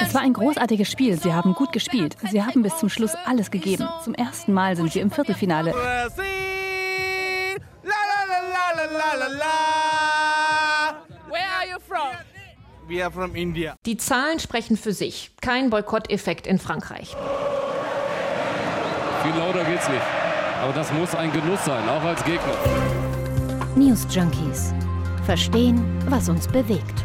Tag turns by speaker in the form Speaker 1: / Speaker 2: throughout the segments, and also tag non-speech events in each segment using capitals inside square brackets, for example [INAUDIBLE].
Speaker 1: Es war ein großartiges Spiel. Sie haben gut gespielt. Sie haben bis zum Schluss alles gegeben. Zum ersten Mal sind sie im Viertelfinale.
Speaker 2: We are from India.
Speaker 3: Die Zahlen sprechen für sich. Kein Boykotteffekt in Frankreich.
Speaker 4: Viel lauter geht's nicht. Aber das muss ein Genuss sein, auch als Gegner.
Speaker 5: News Junkies. Verstehen, was uns bewegt.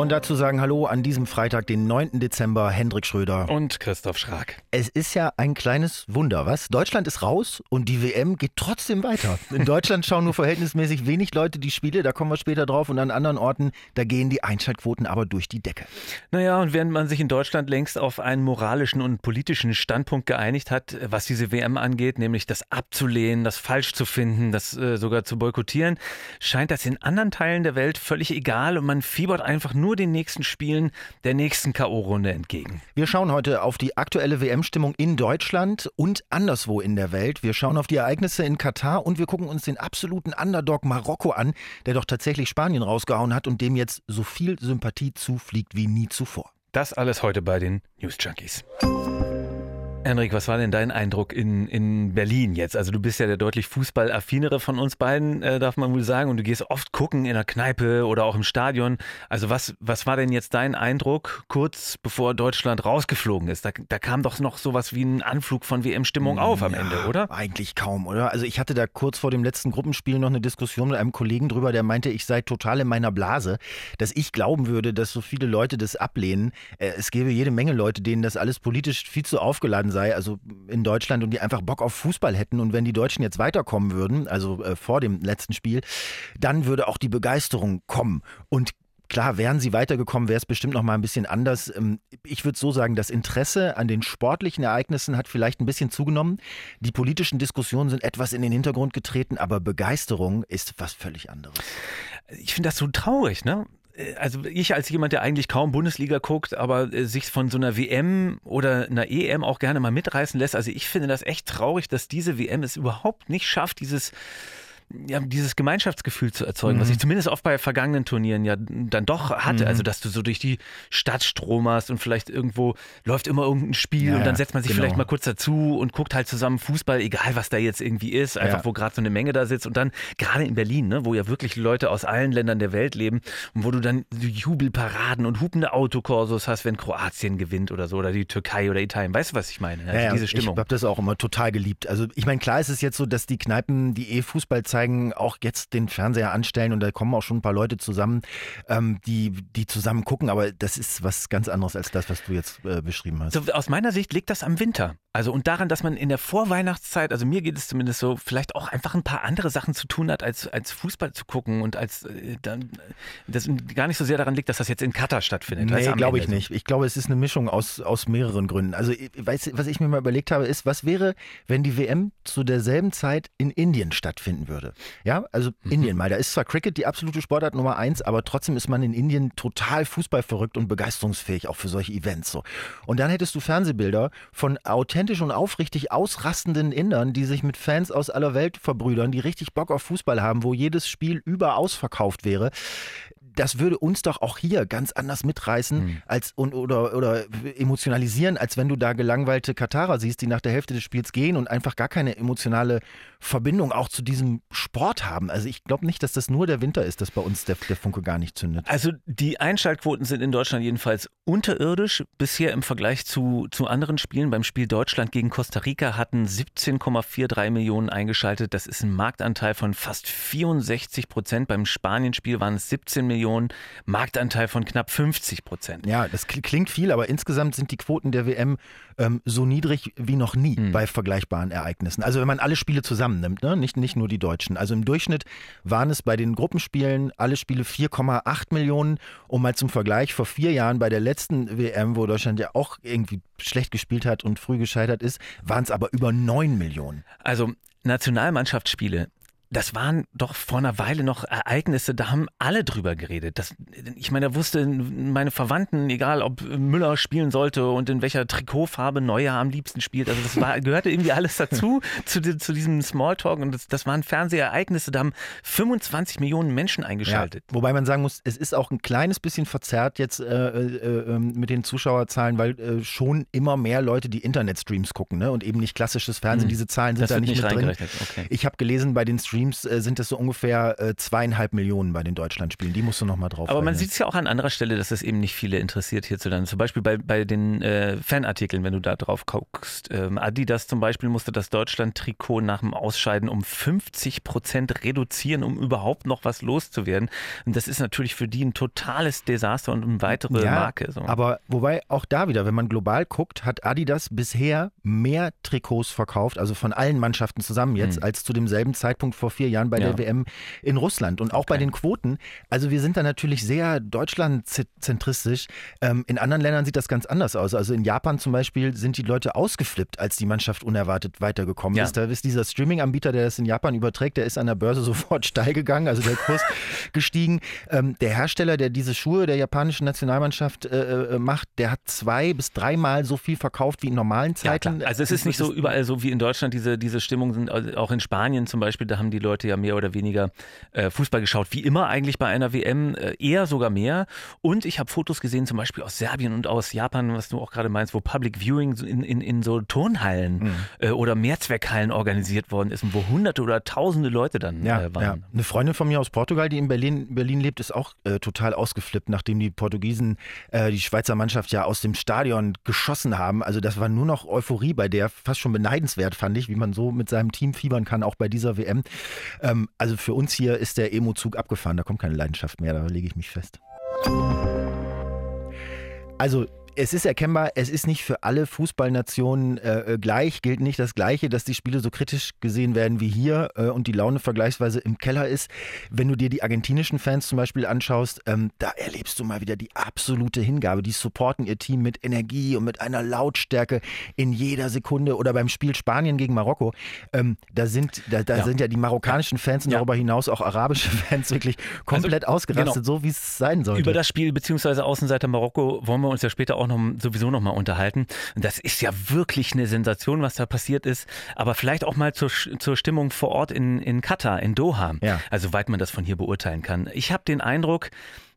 Speaker 6: Und dazu sagen Hallo an diesem Freitag, den 9. Dezember, Hendrik Schröder.
Speaker 7: Und Christoph Schrag.
Speaker 6: Es ist ja ein kleines Wunder, was? Deutschland ist raus und die WM geht trotzdem weiter. In Deutschland schauen nur verhältnismäßig wenig Leute die Spiele, da kommen wir später drauf. Und an anderen Orten, da gehen die Einschaltquoten aber durch die Decke.
Speaker 7: Naja, und während man sich in Deutschland längst auf einen moralischen und politischen Standpunkt geeinigt hat, was diese WM angeht, nämlich das abzulehnen, das falsch zu finden, das äh, sogar zu boykottieren, scheint das in anderen Teilen der Welt völlig egal und man fiebert einfach nur den nächsten Spielen der nächsten K.O.-Runde entgegen.
Speaker 6: Wir schauen heute auf die aktuelle WM-Stimmung in Deutschland und anderswo in der Welt. Wir schauen auf die Ereignisse in Katar und wir gucken uns den absoluten Underdog Marokko an, der doch tatsächlich Spanien rausgehauen hat und dem jetzt so viel Sympathie zufliegt wie nie zuvor.
Speaker 7: Das alles heute bei den News Junkies. Henrik, was war denn dein Eindruck in, in Berlin jetzt? Also du bist ja der deutlich fußballaffinere von uns beiden, äh, darf man wohl sagen. Und du gehst oft gucken in der Kneipe oder auch im Stadion. Also was, was war denn jetzt dein Eindruck kurz bevor Deutschland rausgeflogen ist? Da, da kam doch noch sowas wie ein Anflug von WM-Stimmung auf am
Speaker 6: ja,
Speaker 7: Ende, oder?
Speaker 6: Eigentlich kaum, oder? Also ich hatte da kurz vor dem letzten Gruppenspiel noch eine Diskussion mit einem Kollegen drüber, der meinte, ich sei total in meiner Blase, dass ich glauben würde, dass so viele Leute das ablehnen. Äh, es gäbe jede Menge Leute, denen das alles politisch viel zu aufgeladen sei, also in Deutschland, und die einfach Bock auf Fußball hätten. Und wenn die Deutschen jetzt weiterkommen würden, also äh, vor dem letzten Spiel, dann würde auch die Begeisterung kommen. Und Klar, wären sie weitergekommen, wäre es bestimmt noch mal ein bisschen anders. Ähm, Ich würde so sagen, das Interesse an den sportlichen Ereignissen hat vielleicht ein bisschen zugenommen. Die politischen Diskussionen sind etwas in den Hintergrund getreten, aber Begeisterung ist was völlig anderes.
Speaker 7: Ich finde das so traurig, ne? Äh, Also ich als jemand, der eigentlich kaum Bundesliga guckt, aber äh, sich von so einer WM oder einer EM auch gerne mal mitreißen lässt. Also ich finde das echt traurig, dass diese WM es überhaupt nicht schafft, dieses ja, dieses Gemeinschaftsgefühl zu erzeugen, was
Speaker 6: Mhm.
Speaker 7: ich zumindest oft bei vergangenen Turnieren ja dann doch hatte.
Speaker 6: Mhm.
Speaker 7: Also, dass du so durch die Stadt stromerst und vielleicht irgendwo läuft immer irgendein Spiel
Speaker 6: Ja,
Speaker 7: und dann setzt man sich
Speaker 6: genau.
Speaker 7: vielleicht mal kurz dazu und guckt halt zusammen Fußball, egal was da jetzt irgendwie ist, einfach
Speaker 6: Ja.
Speaker 7: wo gerade so eine Menge da sitzt und dann gerade in Berlin, ne, wo ja wirklich Leute aus allen Ländern der Welt leben und wo du dann Jubelparaden und hupende Autokorsos hast, wenn Kroatien gewinnt oder so oder die Türkei oder Italien. Weißt du, was ich meine? Also
Speaker 6: Ja,
Speaker 7: diese Stimmung.
Speaker 6: Ich habe das auch immer total geliebt. Also ich meine, klar ist es jetzt so, dass die Kneipen, die eh Fußball zeigen, auch jetzt den Fernseher anstellen und da kommen auch schon ein paar Leute zusammen, ähm, die, die zusammen gucken, aber das ist was ganz anderes als das, was du jetzt äh, beschrieben hast.
Speaker 7: So, aus meiner Sicht liegt das am Winter. Also und daran, dass man in der Vorweihnachtszeit, also mir geht es zumindest so, vielleicht auch einfach ein paar andere Sachen zu tun hat, als, als Fußball zu gucken und als äh, dann, das gar nicht so sehr daran liegt, dass das jetzt in Katar stattfindet.
Speaker 6: Nee, glaube ich
Speaker 7: so.
Speaker 6: nicht. Ich glaube, es ist eine Mischung aus, aus mehreren Gründen. Also, du, was ich mir mal überlegt habe, ist, was wäre, wenn die WM zu derselben Zeit in Indien stattfinden würde? Ja, also
Speaker 7: Mhm.
Speaker 6: Indien mal. Da ist zwar Cricket die absolute Sportart Nummer eins, aber trotzdem ist man in Indien total fußballverrückt und begeisterungsfähig, auch für solche Events. So. Und dann hättest du Fernsehbilder von authentisch und aufrichtig ausrastenden Indern, die sich mit Fans aus aller Welt verbrüdern, die richtig Bock auf Fußball haben, wo jedes Spiel überaus verkauft wäre das würde uns doch auch hier ganz anders mitreißen
Speaker 7: Hm.
Speaker 6: als und, oder, oder emotionalisieren, als wenn du da gelangweilte Katarer siehst, die nach der Hälfte des Spiels gehen und einfach gar keine emotionale Verbindung auch zu diesem Sport haben. Also ich glaube nicht, dass das nur der Winter ist, dass bei uns der, der Funke gar nicht zündet.
Speaker 7: Also die Einschaltquoten sind in Deutschland jedenfalls unterirdisch bisher im Vergleich zu, zu anderen Spielen. Beim Spiel Deutschland gegen Costa Rica hatten 17,43 Millionen eingeschaltet. Das ist ein Marktanteil von fast 64 Prozent. Beim Spanien-Spiel waren es 17 Millionen, Marktanteil von knapp 50 Prozent.
Speaker 6: Ja, das kl- klingt viel, aber insgesamt sind die Quoten der WM ähm, so niedrig wie noch nie
Speaker 7: Hm.
Speaker 6: bei vergleichbaren Ereignissen. Also wenn man alle Spiele zusammennimmt, ne? nicht, nicht nur die Deutschen. Also im Durchschnitt waren es bei den Gruppenspielen alle Spiele 4,8 Millionen. Um mal zum Vergleich, vor vier Jahren bei der letzten WM, wo Deutschland ja auch irgendwie schlecht gespielt hat und früh gescheitert ist, waren es aber über 9 Millionen.
Speaker 7: Also Nationalmannschaftsspiele das waren doch vor einer Weile noch Ereignisse, da haben alle drüber geredet. Das, ich meine, da wusste meine Verwandten, egal ob Müller spielen sollte und in welcher Trikotfarbe Neuer am liebsten spielt. Also das war, gehörte irgendwie alles dazu, [LAUGHS] zu, zu diesem Smalltalk. Und das, das waren Fernsehereignisse, da haben 25 Millionen Menschen eingeschaltet.
Speaker 6: Ja, wobei man sagen muss, es ist auch ein kleines bisschen verzerrt jetzt äh, äh, ähm, mit den Zuschauerzahlen, weil äh, schon immer mehr Leute die Internetstreams gucken ne? und eben nicht klassisches Fernsehen. Hm. Diese Zahlen sind
Speaker 7: das
Speaker 6: da nicht,
Speaker 7: nicht
Speaker 6: mit drin.
Speaker 7: Okay.
Speaker 6: Ich habe gelesen, bei den Streams Streams äh, sind es so ungefähr äh, zweieinhalb Millionen bei den Deutschlandspielen. Die musst du nochmal drauf.
Speaker 7: Aber man sieht es ja auch an anderer Stelle, dass es eben nicht viele interessiert hierzulande. Zum Beispiel bei, bei den äh, Fanartikeln, wenn du da drauf guckst. Ähm, Adidas zum Beispiel musste das Deutschland-Trikot nach dem Ausscheiden um 50 Prozent reduzieren, um überhaupt noch was loszuwerden. Und das ist natürlich für die ein totales Desaster und eine weitere
Speaker 6: ja,
Speaker 7: Marke. So.
Speaker 6: Aber wobei auch da wieder, wenn man global guckt, hat Adidas bisher mehr Trikots verkauft, also von allen Mannschaften zusammen jetzt, hm. als zu demselben Zeitpunkt vor vier Jahren bei ja. der WM in Russland. Und auch okay. bei den Quoten, also wir sind da natürlich sehr deutschlandzentristisch. Ähm, in anderen Ländern sieht das ganz anders aus. Also in Japan zum Beispiel sind die Leute ausgeflippt, als die Mannschaft unerwartet weitergekommen ja. ist. Da ist dieser Streaming-Anbieter, der das in Japan überträgt, der ist an der Börse [LAUGHS] sofort steil gegangen, also der Kurs [LAUGHS] gestiegen. Ähm, der Hersteller, der diese Schuhe der japanischen Nationalmannschaft äh, äh, macht, der hat zwei bis dreimal so viel verkauft wie in normalen Zeiten.
Speaker 7: Ja, also es ist nicht so überall so wie in Deutschland, diese, diese Stimmung sind auch in Spanien zum Beispiel, da haben die Leute ja mehr oder weniger äh, Fußball geschaut, wie immer eigentlich bei einer WM, äh, eher sogar mehr. Und ich habe Fotos gesehen, zum Beispiel aus Serbien und aus Japan, was du auch gerade meinst, wo Public Viewing in, in, in so Turnhallen mhm. äh, oder Mehrzweckhallen organisiert worden ist und wo hunderte oder tausende Leute dann
Speaker 6: ja,
Speaker 7: äh, waren.
Speaker 6: Ja. Eine Freundin von mir aus Portugal, die in Berlin, Berlin lebt, ist auch äh, total ausgeflippt, nachdem die Portugiesen äh, die Schweizer Mannschaft ja aus dem Stadion geschossen haben. Also das war nur noch Euphorie bei der, fast schon beneidenswert fand ich, wie man so mit seinem Team fiebern kann, auch bei dieser WM. Ähm, also für uns hier ist der Emo-Zug abgefahren, da kommt keine Leidenschaft mehr, da lege ich mich fest. Also es ist erkennbar, es ist nicht für alle Fußballnationen äh, äh, gleich, gilt nicht das Gleiche, dass die Spiele so kritisch gesehen werden wie hier äh, und die Laune vergleichsweise im Keller ist. Wenn du dir die argentinischen Fans zum Beispiel anschaust, ähm, da erlebst du mal wieder die absolute Hingabe. Die supporten ihr Team mit Energie und mit einer Lautstärke in jeder Sekunde. Oder beim Spiel Spanien gegen Marokko, ähm, da, sind, da, da ja. sind ja die marokkanischen Fans und ja. darüber hinaus auch arabische [LAUGHS] Fans wirklich komplett also, ausgerastet, genau. so wie es sein sollte.
Speaker 7: Über das Spiel bzw. Außenseiter Marokko wollen wir uns ja später auch noch sowieso noch mal unterhalten. Das ist ja wirklich eine Sensation, was da passiert ist. Aber vielleicht auch mal zur, zur Stimmung vor Ort in, in Katar, in Doha. Ja. Also weit man das von hier beurteilen kann. Ich habe den Eindruck,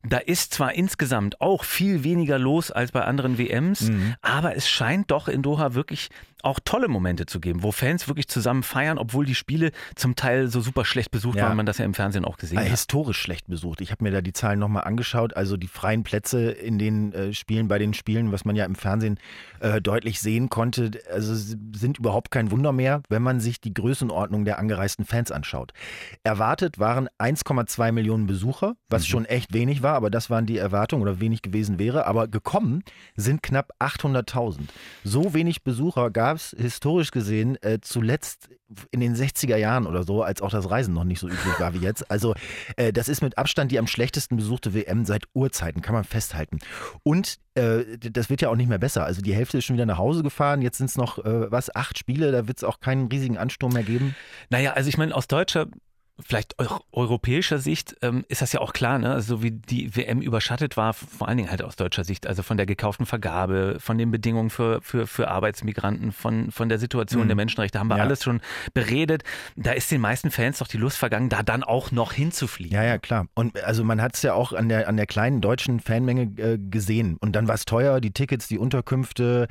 Speaker 7: da ist zwar insgesamt auch viel weniger los als bei anderen WMs, mhm. aber es scheint doch in Doha wirklich auch tolle Momente zu geben, wo Fans wirklich zusammen feiern, obwohl die Spiele zum Teil so super schlecht besucht ja. waren, man das ja im Fernsehen auch gesehen
Speaker 6: äh,
Speaker 7: hat.
Speaker 6: Historisch schlecht besucht. Ich habe mir da die Zahlen nochmal angeschaut. Also die freien Plätze in den äh, Spielen, bei den Spielen, was man ja im Fernsehen äh, deutlich sehen konnte, also sind überhaupt kein Wunder mehr, wenn man sich die Größenordnung der angereisten Fans anschaut. Erwartet waren 1,2 Millionen Besucher, was mhm. schon echt wenig war, aber das waren die Erwartungen oder wenig gewesen wäre. Aber gekommen sind knapp 800.000. So wenig Besucher gab es historisch gesehen äh, zuletzt in den 60er Jahren oder so, als auch das Reisen noch nicht so üblich war wie jetzt. Also äh, das ist mit Abstand die am schlechtesten besuchte WM seit Urzeiten, kann man festhalten. Und äh, das wird ja auch nicht mehr besser. Also die Hälfte ist schon wieder nach Hause gefahren. Jetzt sind es noch, äh, was, acht Spiele. Da wird es auch keinen riesigen Ansturm mehr geben.
Speaker 7: Naja, also ich meine, aus deutscher vielleicht europäischer Sicht ähm, ist das ja auch klar, ne? Also wie die WM überschattet war, vor allen Dingen halt aus deutscher Sicht, also von der gekauften Vergabe, von den Bedingungen für, für, für Arbeitsmigranten, von, von der Situation mhm. der Menschenrechte, haben wir ja. alles schon beredet. Da ist den meisten Fans doch die Lust vergangen, da dann auch noch hinzufliegen.
Speaker 6: Ja, ja, klar. Und also man hat es ja auch an der, an der kleinen deutschen Fanmenge äh, gesehen. Und dann war es teuer, die Tickets, die Unterkünfte,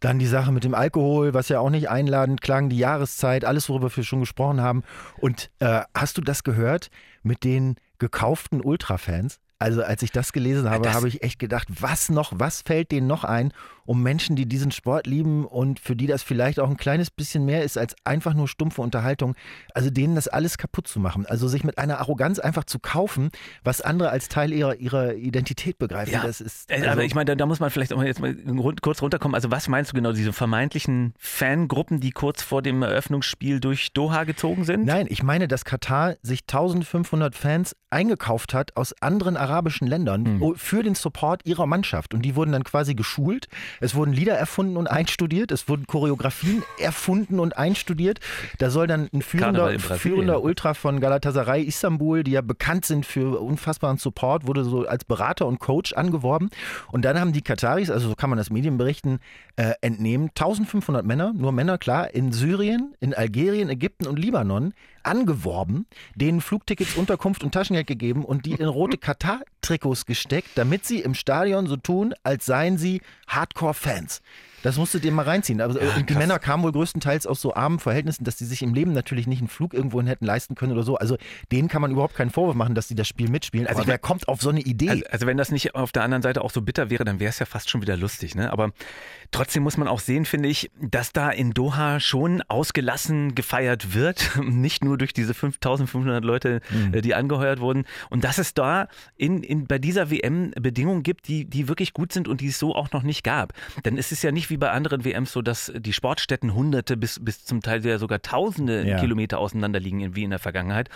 Speaker 6: dann die Sache mit dem Alkohol, was ja auch nicht einladend klang, die Jahreszeit, alles, worüber wir schon gesprochen haben. Und äh, hast du das gehört mit den gekauften Ultrafans? Also als ich das gelesen habe, habe ich echt gedacht, was noch, was fällt denen noch ein, um Menschen, die diesen Sport lieben und für die das vielleicht auch ein kleines bisschen mehr ist als einfach nur stumpfe Unterhaltung, also denen das alles kaputt zu machen. Also sich mit einer Arroganz einfach zu kaufen, was andere als Teil ihrer, ihrer Identität begreifen. Ja, das ist,
Speaker 7: äh, also aber ich meine, da, da, muss man vielleicht auch jetzt mal kurz runterkommen. Also was meinst du genau, diese vermeintlichen Fangruppen, die kurz vor dem Eröffnungsspiel durch Doha gezogen sind?
Speaker 6: Nein, ich meine, dass Katar sich 1500 Fans eingekauft hat aus anderen arabischen arabischen Ländern
Speaker 7: Mhm.
Speaker 6: für den Support ihrer Mannschaft. Und die wurden dann quasi geschult. Es wurden Lieder erfunden und einstudiert. Es wurden Choreografien [LAUGHS] erfunden und einstudiert. Da soll dann ein führender, führender Ultra von Galatasaray Istanbul, die ja bekannt sind für unfassbaren Support, wurde so als Berater und Coach angeworben. Und dann haben die Kataris, also so kann man das Medienberichten äh, entnehmen, 1500 Männer, nur Männer, klar, in Syrien, in Algerien, Ägypten und Libanon angeworben, denen Flugtickets, Unterkunft und Taschengeld gegeben und die in rote Katar-Trikots gesteckt, damit sie im Stadion so tun, als seien sie Hardcore-Fans. Das musst du dir mal reinziehen. Aber, und die
Speaker 7: krass.
Speaker 6: Männer kamen wohl größtenteils aus so armen Verhältnissen, dass die sich im Leben natürlich nicht einen Flug irgendwohin hätten leisten können oder so. Also denen kann man überhaupt keinen Vorwurf machen, dass die das Spiel mitspielen.
Speaker 7: Also
Speaker 6: Aber wer kommt auf so eine Idee?
Speaker 7: Also, also wenn das nicht auf der anderen Seite auch so bitter wäre, dann wäre es ja fast schon wieder lustig. Ne? Aber trotzdem muss man auch sehen, finde ich, dass da in Doha schon ausgelassen gefeiert wird. [LAUGHS] Nicht nur durch diese 5500 Leute,
Speaker 6: Mhm.
Speaker 7: äh, die angeheuert wurden. Und dass es da in, in, bei dieser WM Bedingungen gibt, die, die wirklich gut sind und die es so auch noch nicht gab. Denn es ist ja nicht wie bei anderen WMs so, dass die Sportstätten hunderte bis, bis zum Teil sogar tausende
Speaker 6: Ja.
Speaker 7: Kilometer auseinander liegen, wie in der Vergangenheit,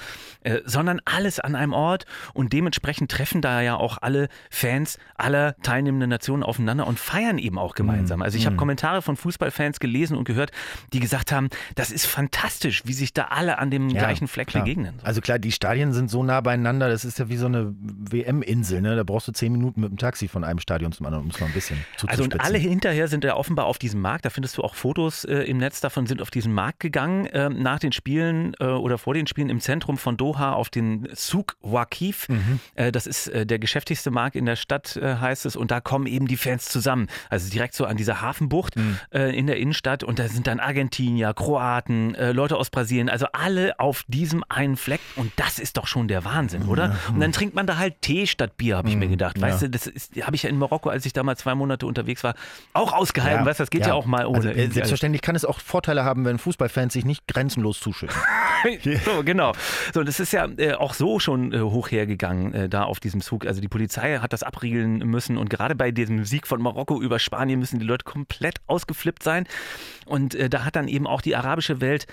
Speaker 7: äh, sondern alles an einem Ort und dementsprechend treffen da ja auch alle Fans aller teilnehmenden Nationen aufeinander und feiern eben auch gemeinsam. Also ich habe Kommentare von Fußballfans gelesen und gehört, die gesagt haben, das ist fantastisch, wie sich da alle an dem
Speaker 6: Ja,
Speaker 7: gleichen Fleck
Speaker 6: klar.
Speaker 7: begegnen.
Speaker 6: Also klar, die Stadien sind so nah beieinander, das ist ja wie so eine WM-Insel. Ne? Da brauchst du zehn Minuten mit dem Taxi von einem Stadion zum anderen, um es mal ein bisschen zu
Speaker 7: Also und alle hinterher sind ja offenbar auf diesem Markt, da findest du auch Fotos äh, im Netz davon, sind auf diesen Markt gegangen äh, nach den Spielen äh, oder vor den Spielen im Zentrum von Doha auf den Souk Waqif. Äh, das ist äh, der geschäftigste Markt in der Stadt, äh, heißt es. Und da kommen eben die Fans zusammen. Also direkt so an dieser Hafenbucht äh, in der Innenstadt. Und da sind dann Argentinier, Kroaten, Leute aus Brasilien, also alle auf diesem einen Fleck. Und das ist doch schon der Wahnsinn, oder? Und dann trinkt man da halt Tee statt Bier, habe ich mir gedacht. Weißt du, das habe ich ja in Marokko, als ich da mal zwei Monate unterwegs war, auch ausgehalten. Weißt du, das geht ja, auch mal ohne.
Speaker 6: Also, äh,
Speaker 7: irgendwie
Speaker 6: selbstverständlich kann es auch Vorteile haben, wenn Fußballfans sich nicht grenzenlos zuschütten. [LAUGHS]
Speaker 7: so, genau. So, das ist ja äh, auch so schon äh, hoch hergegangen äh, da auf diesem Zug. Also die Polizei hat das abriegeln müssen und gerade bei diesem Sieg von Marokko über Spanien müssen die Leute komplett ausgeflippt sein. Und äh, da hat dann eben auch die arabische Welt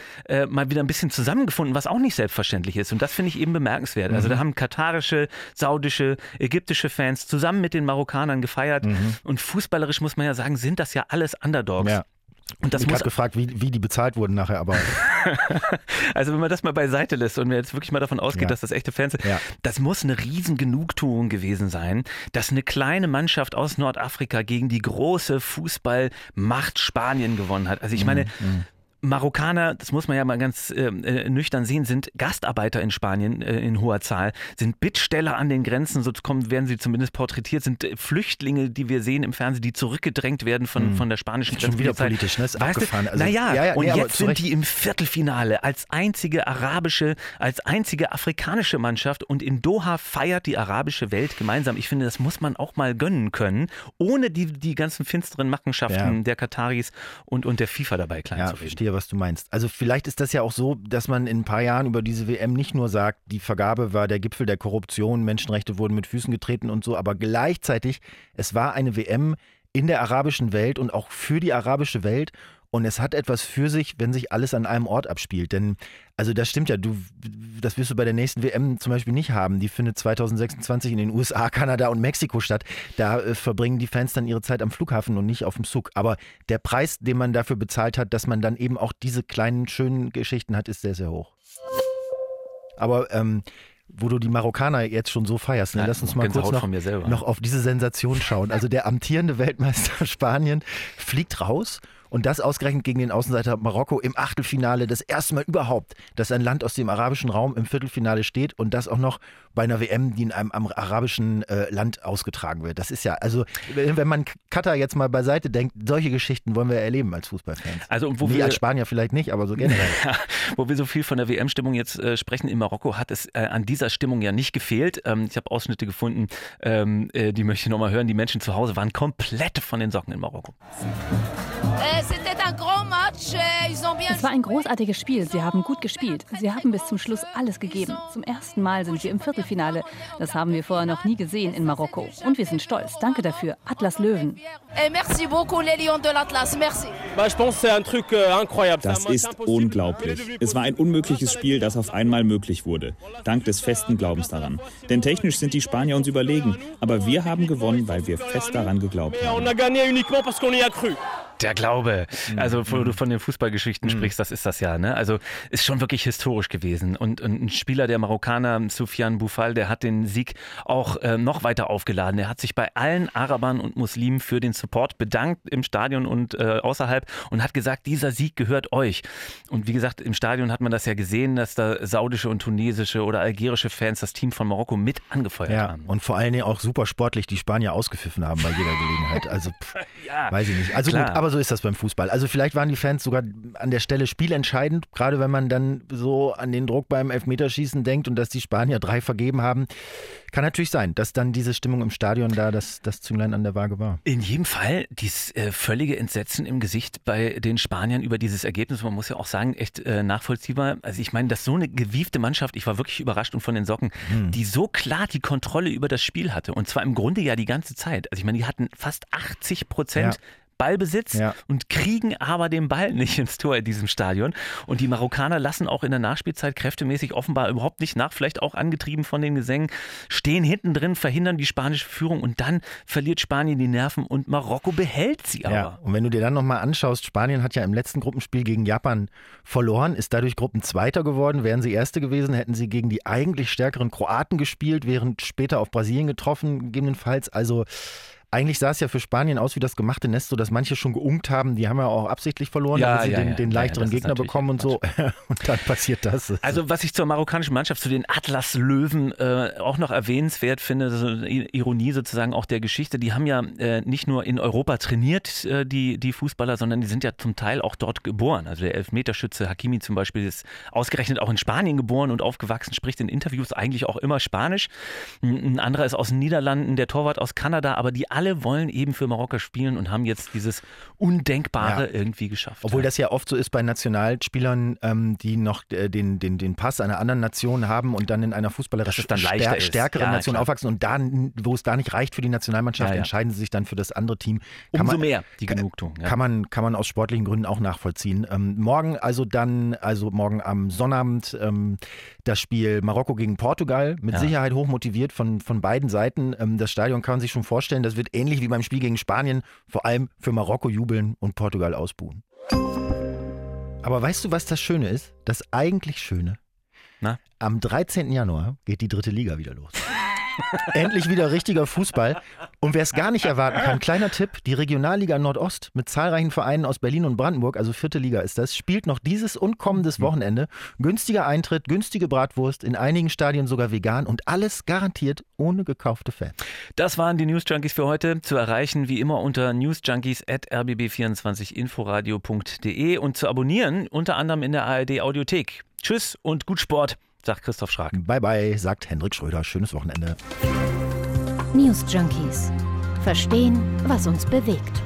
Speaker 7: mal wieder ein bisschen zusammengefunden, was auch nicht selbstverständlich ist. Und das finde ich eben bemerkenswert. Also da haben katarische, saudische, ägyptische Fans zusammen mit den Marokkanern gefeiert. Und fußballerisch muss man ja sagen, sind das ja alles Underdogs.
Speaker 6: Ja.
Speaker 7: Und das
Speaker 6: ich habe gefragt, wie, wie die bezahlt wurden nachher, aber [LAUGHS]
Speaker 7: Also wenn man das mal beiseite lässt und jetzt wirklich mal davon ausgeht,
Speaker 6: Ja.
Speaker 7: dass das echte Fans sind,
Speaker 6: Ja.
Speaker 7: das muss eine riesen Genugtuung gewesen sein, dass eine kleine Mannschaft aus Nordafrika gegen die große Fußballmacht Spanien gewonnen hat. Also ich meine,
Speaker 6: Mhm,
Speaker 7: Marokkaner, das muss man ja mal ganz äh, äh, nüchtern sehen, sind Gastarbeiter in Spanien äh, in hoher Zahl, sind Bittsteller an den Grenzen, so kommen, werden sie zumindest porträtiert, sind äh, Flüchtlinge, die wir sehen im Fernsehen, die zurückgedrängt werden von, von der spanischen
Speaker 6: Ist schon wieder politisch, ne? Ist
Speaker 7: Weißt
Speaker 6: abgefahren.
Speaker 7: Du?
Speaker 6: Also-
Speaker 7: naja,
Speaker 6: Ja, ja,
Speaker 7: und
Speaker 6: nee,
Speaker 7: jetzt sind die im Viertelfinale als einzige arabische, als einzige afrikanische Mannschaft und in Doha feiert die arabische Welt gemeinsam. Ich finde, das muss man auch mal gönnen können, ohne die, die ganzen finsteren Machenschaften
Speaker 6: Ja.
Speaker 7: der Kataris und, und der FIFA dabei klein zu reden.
Speaker 6: verstehe, was du meinst. Also vielleicht ist das ja auch so, dass man in ein paar Jahren über diese WM nicht nur sagt, die Vergabe war der Gipfel der Korruption, Menschenrechte wurden mit Füßen getreten und so, aber gleichzeitig, es war eine WM in der arabischen Welt und auch für die arabische Welt. Und es hat etwas für sich, wenn sich alles an einem Ort abspielt. Denn, also das stimmt ja, du, das wirst du bei der nächsten WM zum Beispiel nicht haben. Die findet 2026 in den USA, Kanada und Mexiko statt. Da äh, verbringen die Fans dann ihre Zeit am Flughafen und nicht auf dem Zug. Aber der Preis, den man dafür bezahlt hat, dass man dann eben auch diese kleinen, schönen Geschichten hat, ist sehr, sehr hoch. Aber ähm, wo du die Marokkaner jetzt schon so feierst, ne? Lass uns mal kurz noch, noch auf diese Sensation schauen. Also der amtierende Weltmeister [LAUGHS] Spanien fliegt raus und das ausgerechnet gegen den Außenseiter Marokko im Achtelfinale. Das erste Mal überhaupt, dass ein Land aus dem arabischen Raum im Viertelfinale steht und das auch noch bei einer WM, die in einem arabischen äh, Land ausgetragen wird. Das ist ja, also wenn man Katar jetzt mal beiseite denkt, solche Geschichten wollen wir erleben als Fußballfans.
Speaker 7: Also und wo
Speaker 6: Nee,
Speaker 7: wir
Speaker 6: als Spanier vielleicht nicht, aber so generell. [LAUGHS]
Speaker 7: Ja, wo wir so viel von der WM-Stimmung jetzt äh, sprechen in Marokko, hat es äh, an dieser Stimmung ja nicht gefehlt. Ähm, ich habe Ausschnitte gefunden, ähm, äh, die möchte ich nochmal hören. Die Menschen zu Hause waren komplett von den Socken in Marokko.
Speaker 1: Es war ein großartiges Spiel. Sie haben gut gespielt. Sie haben bis zum Schluss alles gegeben. Zum ersten Mal sind wir im Viertelfinale. Das haben wir vorher noch nie gesehen in Marokko. Und wir sind stolz. Danke dafür. Atlas Löwen.
Speaker 8: Das ist unglaublich. Es war ein unmögliches Spiel, das auf einmal möglich wurde. Dank des festen Glaubens daran. Denn technisch sind die Spanier uns überlegen. Aber wir haben gewonnen, weil wir fest daran geglaubt haben.
Speaker 7: Der Glaube.
Speaker 6: Mhm.
Speaker 7: Also, wo du von den Fußballgeschichten
Speaker 6: Mhm.
Speaker 7: sprichst, das ist das ja, ne? Also, ist schon wirklich historisch gewesen. Und, und ein Spieler der Marokkaner, Soufiane Boufal, der hat den Sieg auch äh, noch weiter aufgeladen. Er hat sich bei allen Arabern und Muslimen für den Support bedankt im Stadion und äh, außerhalb und hat gesagt, dieser Sieg gehört euch. Und wie gesagt, im Stadion hat man das ja gesehen, dass da saudische und tunesische oder algerische Fans das Team von Marokko mit angefeuert
Speaker 6: Ja,
Speaker 7: haben.
Speaker 6: und vor allen Dingen auch super sportlich die Spanier ausgepfiffen haben bei jeder Gelegenheit. Also, pff, [LAUGHS]
Speaker 7: Ja,
Speaker 6: weiß ich nicht. Also
Speaker 7: klar.
Speaker 6: gut, aber so ist das beim Fußball. Also vielleicht waren die Fans sogar an der Stelle spielentscheidend, gerade wenn man dann so an den Druck beim Elfmeterschießen denkt und dass die Spanier drei vergeben haben. Kann natürlich sein, dass dann diese Stimmung im Stadion da das, das Zünglein an der Waage war.
Speaker 7: In jedem Fall dieses äh, völlige Entsetzen im Gesicht bei den Spaniern über dieses Ergebnis. Man muss ja auch sagen, echt äh, nachvollziehbar. Also ich meine, dass so eine gewiefte Mannschaft, ich war wirklich überrascht und von den Socken,
Speaker 6: Hm.
Speaker 7: die so klar die Kontrolle über das Spiel hatte. Und zwar im Grunde ja die ganze Zeit. Also ich meine, die hatten fast 80 Prozent.
Speaker 6: Ja.
Speaker 7: Ballbesitz
Speaker 6: Ja.
Speaker 7: und kriegen aber den Ball nicht ins Tor in diesem Stadion. Und die Marokkaner lassen auch in der Nachspielzeit kräftemäßig offenbar überhaupt nicht nach, vielleicht auch angetrieben von den Gesängen, stehen hinten drin, verhindern die spanische Führung und dann verliert Spanien die Nerven und Marokko behält sie aber.
Speaker 6: Ja, und wenn du dir dann nochmal anschaust, Spanien hat ja im letzten Gruppenspiel gegen Japan verloren, ist dadurch Gruppenzweiter geworden. Wären sie Erste gewesen, hätten sie gegen die eigentlich stärkeren Kroaten gespielt, wären später auf Brasilien getroffen, gegebenenfalls. Also eigentlich sah es ja für Spanien aus wie das gemachte Nest, so dass manche schon geungt haben. Die haben ja auch absichtlich verloren,
Speaker 7: Ja,
Speaker 6: damit sie
Speaker 7: ja,
Speaker 6: den,
Speaker 7: ja.
Speaker 6: den leichteren
Speaker 7: das
Speaker 6: Gegner bekommen und so. [LAUGHS] Und dann passiert das.
Speaker 7: Also was ich zur marokkanischen Mannschaft, zu den Atlas-Löwen äh, auch noch erwähnenswert finde, so eine Ironie sozusagen auch der Geschichte, die haben ja äh, nicht nur in Europa trainiert, äh, die, die Fußballer, sondern die sind ja zum Teil auch dort geboren. Also der Elfmeterschütze Hakimi zum Beispiel ist ausgerechnet auch in Spanien geboren und aufgewachsen, spricht in Interviews eigentlich auch immer Spanisch. Ein ein anderer ist aus den Niederlanden, der Torwart aus Kanada, aber die alle wollen eben für Marokko spielen und haben jetzt dieses Undenkbare
Speaker 6: Ja.
Speaker 7: irgendwie geschafft.
Speaker 6: Obwohl das ja oft so ist bei Nationalspielern, ähm, die noch äh, den, den, den Pass einer anderen Nation haben und dann in einer fußballerisch
Speaker 7: dann ist.
Speaker 6: stärkeren
Speaker 7: Ja,
Speaker 6: Nation
Speaker 7: klar.
Speaker 6: aufwachsen und da, wo es da nicht reicht für die Nationalmannschaft,
Speaker 7: Ja,
Speaker 6: entscheiden sie sich dann für das andere Team. Kann
Speaker 7: Umso
Speaker 6: man,
Speaker 7: mehr die Genugtuung. Ja.
Speaker 6: Kann man, kann man aus sportlichen Gründen auch nachvollziehen. Ähm, morgen also dann, also morgen am Sonnabend ähm, das Spiel Marokko gegen Portugal. Mit. Sicherheit hochmotiviert von, von beiden Seiten. Ähm, das Stadion kann man sich schon vorstellen, das wird ähnlich wie beim Spiel gegen Spanien, vor allem für Marokko jubeln und Portugal ausbuhen. Aber weißt du, was das Schöne ist? Das eigentlich Schöne.
Speaker 7: Na?
Speaker 6: Am 13. Januar geht die dritte Liga wieder los. Endlich wieder richtiger Fußball. Und wer es gar nicht erwarten kann, kleiner Tipp, die Regionalliga Nordost mit zahlreichen Vereinen aus Berlin und Brandenburg, also vierte Liga ist das, spielt noch dieses und kommendes Wochenende. Günstiger Eintritt, günstige Bratwurst, in einigen Stadien sogar vegan und alles garantiert ohne gekaufte Fans.
Speaker 7: Das waren die News Junkies für heute. Zu erreichen wie immer unter newsjunkies.rbb24inforadio.de und zu abonnieren unter anderem in der ARD Audiothek. Tschüss und gut Sport, sagt Christoph Schrag.
Speaker 6: Bye bye, sagt Hendrik Schröder. Schönes Wochenende.
Speaker 5: News Junkies. Verstehen, was uns bewegt.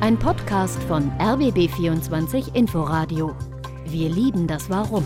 Speaker 5: Ein Podcast von RBB24 Inforadio. Wir lieben das Warum.